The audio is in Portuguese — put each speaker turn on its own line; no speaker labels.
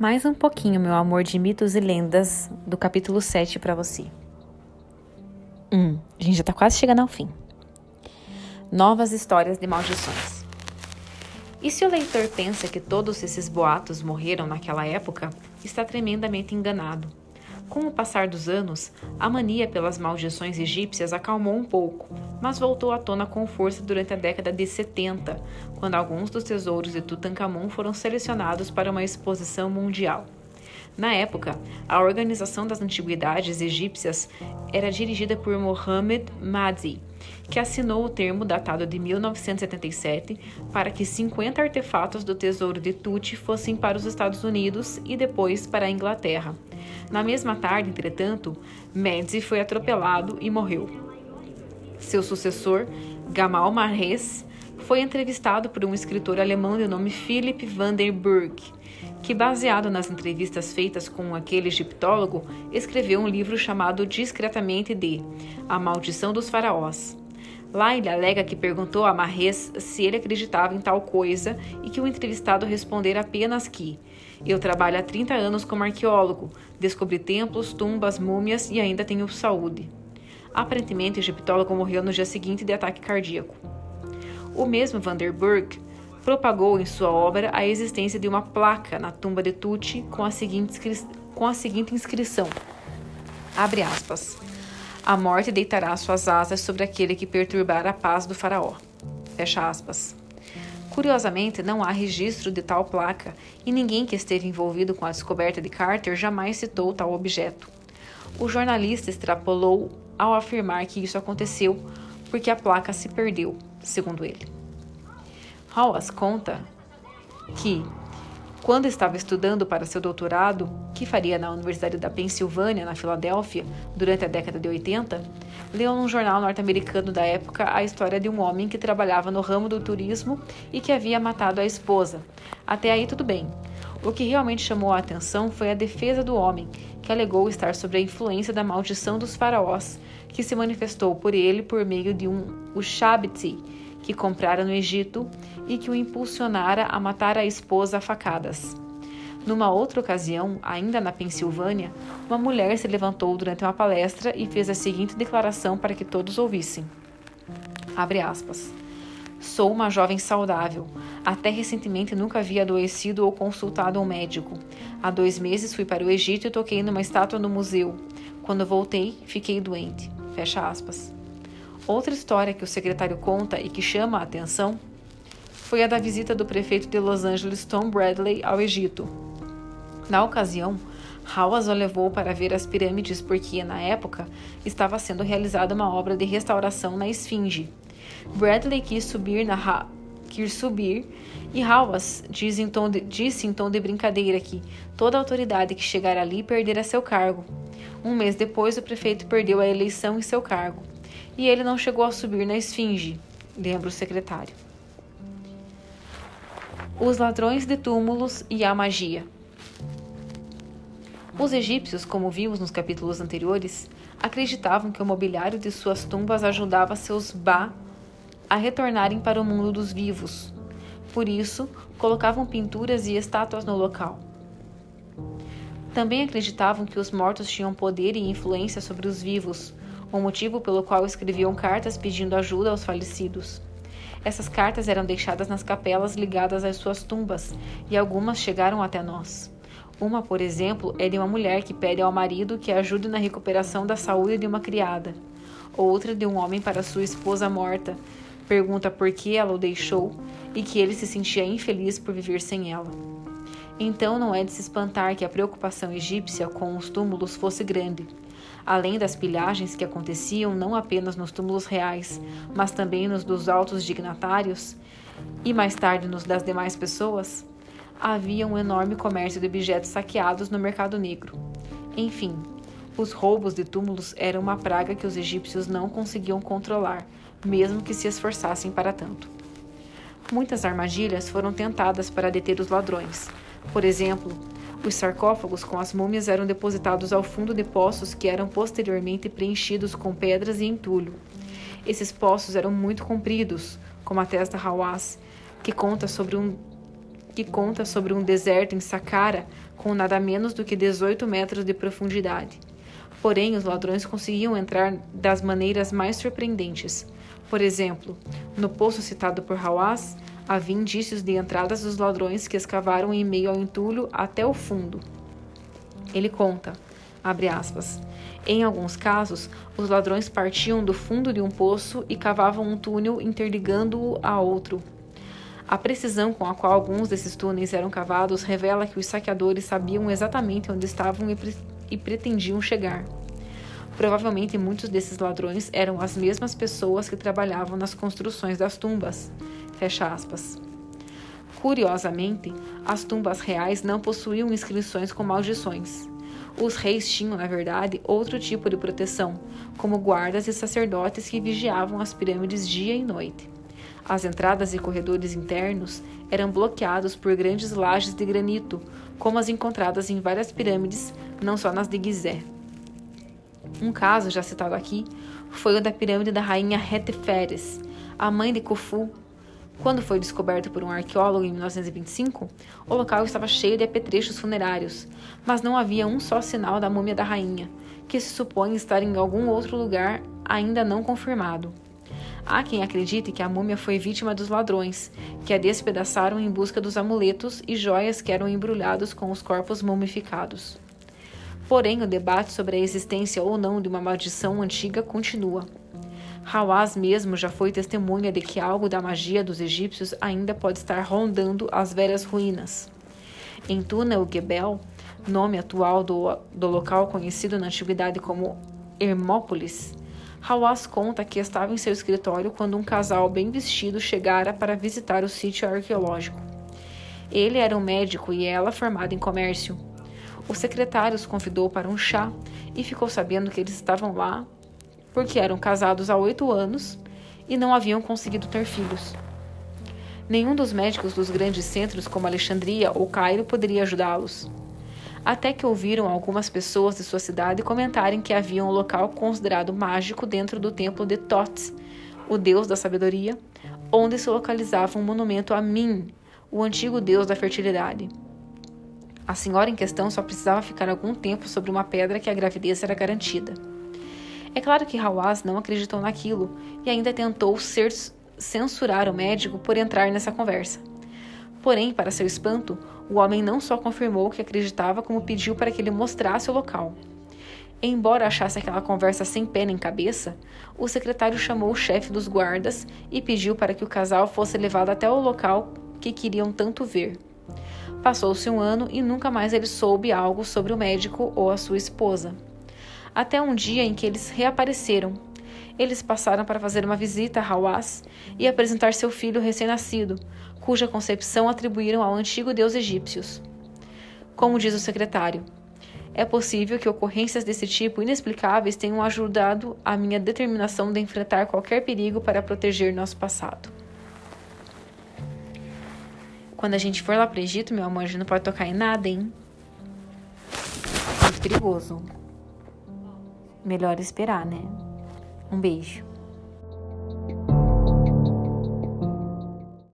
Mais um pouquinho, meu amor, de mitos e lendas do capítulo 7 para você. Hum, a gente já tá quase chegando ao fim. Novas histórias de maldições. E se o leitor pensa que todos esses boatos morreram naquela época, está tremendamente enganado. Com o passar dos anos, a mania pelas maldições egípcias acalmou um pouco, mas voltou à tona com força durante a década de 70, quando alguns dos tesouros de Tutankhamun foram selecionados para uma exposição mundial. Na época, a Organização das Antiguidades Egípcias era dirigida por Mohammed Madzi, que assinou o termo datado de 1977 para que 50 artefatos do Tesouro de Tut fossem para os Estados Unidos e depois para a Inglaterra. Na mesma tarde, entretanto, Madzi foi atropelado e morreu. Seu sucessor, Gamal Marres, foi entrevistado por um escritor alemão de nome Philipp van der Burg que, baseado nas entrevistas feitas com aquele egiptólogo, escreveu um livro chamado discretamente de A Maldição dos Faraós. Lá ele alega que perguntou a Marres se ele acreditava em tal coisa e que o entrevistado respondera apenas que eu trabalho há 30 anos como arqueólogo, descobri templos, tumbas, múmias e ainda tenho saúde. Aparentemente, o egiptólogo morreu no dia seguinte de ataque cardíaco. O mesmo Vanderburg propagou em sua obra a existência de uma placa na tumba de Tuti com a seguinte, com a seguinte inscrição: Abre aspas. A morte deitará suas asas sobre aquele que perturbar a paz do faraó. Fecha aspas. Curiosamente, não há registro de tal placa e ninguém que esteve envolvido com a descoberta de Carter jamais citou tal objeto. O jornalista extrapolou ao afirmar que isso aconteceu porque a placa se perdeu, segundo ele. Hawass conta que, quando estava estudando para seu doutorado, que faria na Universidade da Pensilvânia, na Filadélfia, durante a década de 80, leu num jornal norte-americano da época a história de um homem que trabalhava no ramo do turismo e que havia matado a esposa. Até aí tudo bem. O que realmente chamou a atenção foi a defesa do homem, que alegou estar sob a influência da maldição dos faraós, que se manifestou por ele por meio de um Ushabti, que comprara no Egito e que o impulsionara a matar a esposa a facadas. Numa outra ocasião, ainda na Pensilvânia, uma mulher se levantou durante uma palestra e fez a seguinte declaração para que todos ouvissem. Abre aspas. Sou uma jovem saudável. Até recentemente nunca havia adoecido ou consultado um médico. Há dois meses fui para o Egito e toquei numa estátua no museu. Quando voltei, fiquei doente. Fecha aspas. Outra história que o secretário conta e que chama a atenção foi a da visita do prefeito de Los Angeles, Tom Bradley, ao Egito. Na ocasião, Hawes o levou para ver as pirâmides porque, na época, estava sendo realizada uma obra de restauração na Esfinge. Bradley quis subir, na quis subir e Hawes disse em, tom de, disse em tom de brincadeira que toda autoridade que chegar ali perderá seu cargo. Um mês depois, o prefeito perdeu a eleição e seu cargo e ele não chegou a subir na esfinge, lembra o secretário. Os ladrões de túmulos e a magia. Os egípcios, como vimos nos capítulos anteriores, acreditavam que o mobiliário de suas tumbas ajudava seus Ba a retornarem para o mundo dos vivos. Por isso, colocavam pinturas e estátuas no local. Também acreditavam que os mortos tinham poder e influência sobre os vivos, o motivo pelo qual escreviam cartas pedindo ajuda aos falecidos. Essas cartas eram deixadas nas capelas ligadas às suas tumbas, e algumas chegaram até nós. Uma, por exemplo, é de uma mulher que pede ao marido que ajude na recuperação da saúde de uma criada. Outra de um homem para sua esposa morta, pergunta por que ela o deixou e que ele se sentia infeliz por viver sem ela. Então não é de se espantar que a preocupação egípcia com os túmulos fosse grande além das pilhagens que aconteciam não apenas nos túmulos reais, mas também nos dos altos dignatários e mais tarde nos das demais pessoas, havia um enorme comércio de objetos saqueados no mercado negro. Enfim, os roubos de túmulos eram uma praga que os egípcios não conseguiam controlar, mesmo que se esforçassem para tanto. Muitas armadilhas foram tentadas para deter os ladrões. Por exemplo, os sarcófagos com as múmias eram depositados ao fundo de poços que eram posteriormente preenchidos com pedras e entulho. Esses poços eram muito compridos, como a testa Hawass, que conta sobre um que conta sobre um deserto em Saqqara com nada menos do que 18 metros de profundidade. Porém, os ladrões conseguiam entrar das maneiras mais surpreendentes. Por exemplo, no poço citado por Hawass, havia indícios de entradas dos ladrões que escavaram em meio ao entulho até o fundo. Ele conta, abre aspas, em alguns casos, os ladrões partiam do fundo de um poço e cavavam um túnel interligando-o a outro. A precisão com a qual alguns desses túneis eram cavados revela que os saqueadores sabiam exatamente onde estavam e, e pretendiam chegar. Provavelmente muitos desses ladrões eram as mesmas pessoas que trabalhavam nas construções das tumbas. Fecha aspas. Curiosamente, as tumbas reais não possuíam inscrições com maldições. Os reis tinham, na verdade, outro tipo de proteção, como guardas e sacerdotes que vigiavam as pirâmides dia e noite. As entradas e corredores internos eram bloqueados por grandes lajes de granito, como as encontradas em várias pirâmides, não só nas de Gizé. Um caso já citado aqui foi o da pirâmide da rainha Heteferes, a mãe de Khufu, quando foi descoberto por um arqueólogo em 1925, o local estava cheio de apetrechos funerários, mas não havia um só sinal da múmia da rainha, que se supõe estar em algum outro lugar ainda não confirmado. Há quem acredite que a múmia foi vítima dos ladrões, que a despedaçaram em busca dos amuletos e joias que eram embrulhados com os corpos mumificados. Porém, o debate sobre a existência ou não de uma maldição antiga continua. Hawaz mesmo já foi testemunha de que algo da magia dos egípcios ainda pode estar rondando as velhas ruínas. Em Túnel Gebel, nome atual do, do local conhecido na antiguidade como Hermópolis, Hawaz conta que estava em seu escritório quando um casal bem vestido chegara para visitar o sítio arqueológico. Ele era um médico e ela formada em comércio. O secretário os convidou para um chá e ficou sabendo que eles estavam lá porque eram casados há oito anos e não haviam conseguido ter filhos. Nenhum dos médicos dos grandes centros como Alexandria ou Cairo poderia ajudá-los. Até que ouviram algumas pessoas de sua cidade comentarem que havia um local considerado mágico dentro do templo de Thoth, o deus da sabedoria, onde se localizava um monumento a Min, o antigo deus da fertilidade. A senhora em questão só precisava ficar algum tempo sobre uma pedra que a gravidez era garantida. É claro que Hawass não acreditou naquilo e ainda tentou ser, censurar o médico por entrar nessa conversa. Porém, para seu espanto, o homem não só confirmou que acreditava, como pediu para que ele mostrasse o local. Embora achasse aquela conversa sem pé nem cabeça, o secretário chamou o chefe dos guardas e pediu para que o casal fosse levado até o local que queriam tanto ver. Passou-se um ano e nunca mais ele soube algo sobre o médico ou a sua esposa até um dia em que eles reapareceram. Eles passaram para fazer uma visita a Hawass e apresentar seu filho recém-nascido, cuja concepção atribuíram ao antigo deus egípcios. Como diz o secretário, é possível que ocorrências desse tipo inexplicáveis tenham ajudado a minha determinação de enfrentar qualquer perigo para proteger nosso passado. Quando a gente for lá para o Egito, meu amor, a gente não pode tocar em nada, hein? Muito perigoso melhor esperar, né? Um beijo.